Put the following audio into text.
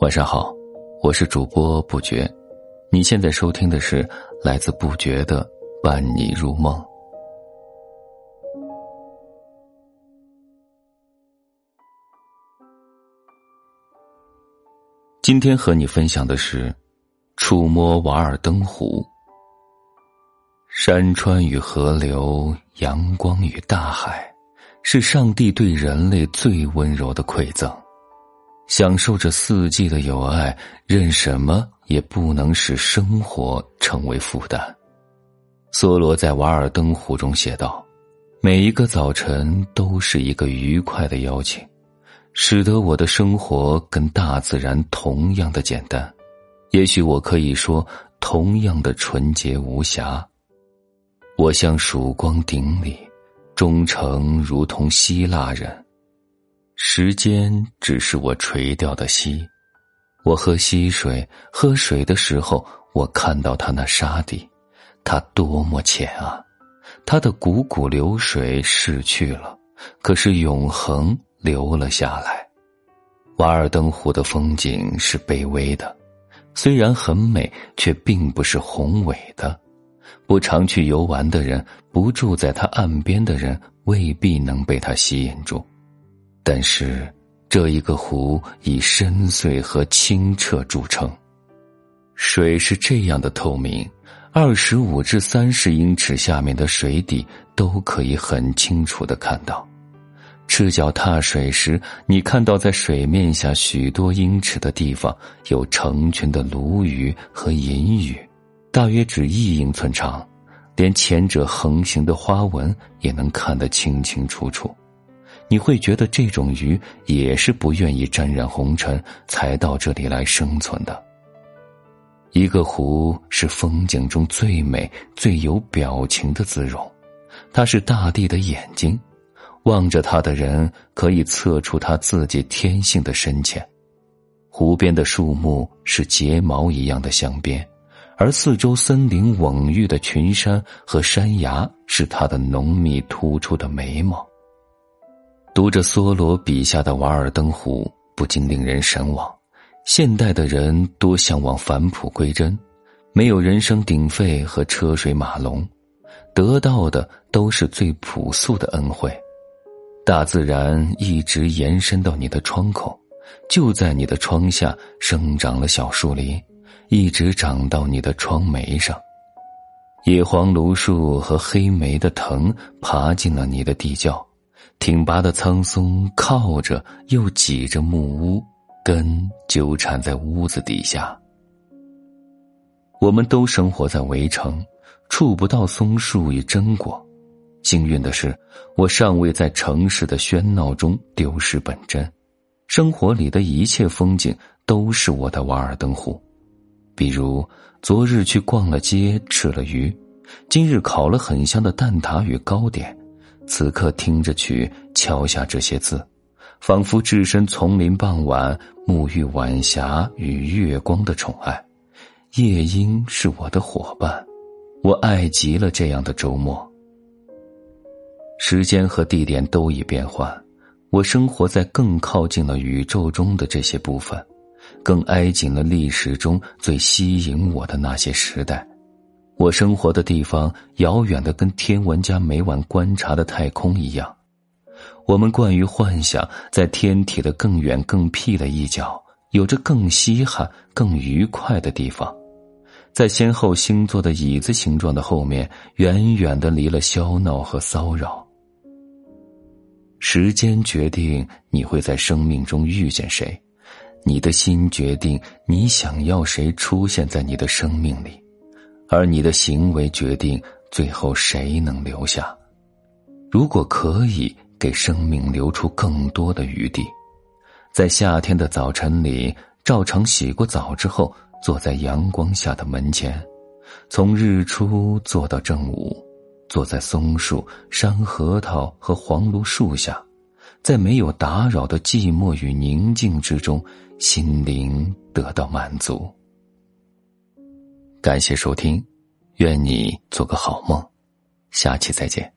晚上好，我是主播不觉，你现在收听的是来自不觉的伴你入梦。今天和你分享的是触摸瓦尔登湖。山川与河流，阳光与大海，是上帝对人类最温柔的馈赠。享受着四季的友爱，任什么也不能使生活成为负担。梭罗在《瓦尔登湖》中写道：“每一个早晨都是一个愉快的邀请，使得我的生活跟大自然同样的简单。也许我可以说，同样的纯洁无瑕。”我像曙光顶礼，忠诚如同希腊人。时间只是我垂钓的溪，我喝溪水，喝水的时候，我看到它那沙底，它多么浅啊！它的汩汩流水逝去了，可是永恒留了下来。瓦尔登湖的风景是卑微的，虽然很美，却并不是宏伟的。不常去游玩的人，不住在他岸边的人，未必能被它吸引住。但是，这一个湖以深邃和清澈著称，水是这样的透明，二十五至三十英尺下面的水底都可以很清楚的看到。赤脚踏水时，你看到在水面下许多英尺的地方，有成群的鲈鱼和银鱼。大约只一英寸长，连前者横行的花纹也能看得清清楚楚。你会觉得这种鱼也是不愿意沾染红尘才到这里来生存的。一个湖是风景中最美、最有表情的姿容，它是大地的眼睛，望着它的人可以测出他自己天性的深浅。湖边的树木是睫毛一样的镶边。而四周森林蓊郁的群山和山崖，是他的浓密突出的眉毛。读着梭罗笔下的瓦尔登湖，不禁令人神往。现代的人多向往返璞归真，没有人声鼎沸和车水马龙，得到的都是最朴素的恩惠。大自然一直延伸到你的窗口，就在你的窗下生长了小树林。一直长到你的窗眉上，野黄芦树和黑莓的藤爬进了你的地窖，挺拔的苍松靠着又挤着木屋，根纠缠在屋子底下。我们都生活在围城，触不到松树与榛果。幸运的是，我尚未在城市的喧闹中丢失本真，生活里的一切风景都是我的瓦尔登湖。比如，昨日去逛了街，吃了鱼；今日烤了很香的蛋挞与糕点。此刻听着曲，敲下这些字，仿佛置身丛林傍晚，沐浴晚霞与月光的宠爱。夜莺是我的伙伴，我爱极了这样的周末。时间和地点都已变换，我生活在更靠近了宇宙中的这些部分。更挨紧了历史中最吸引我的那些时代，我生活的地方遥远的跟天文家每晚观察的太空一样。我们惯于幻想，在天体的更远更僻的一角，有着更稀罕、更愉快的地方，在先后星座的椅子形状的后面，远远的离了喧闹和骚扰。时间决定你会在生命中遇见谁。你的心决定你想要谁出现在你的生命里，而你的行为决定最后谁能留下。如果可以给生命留出更多的余地，在夏天的早晨里，照常洗过澡之后，坐在阳光下的门前，从日出坐到正午，坐在松树、山核桃和黄芦树下。在没有打扰的寂寞与宁静之中，心灵得到满足。感谢收听，愿你做个好梦，下期再见。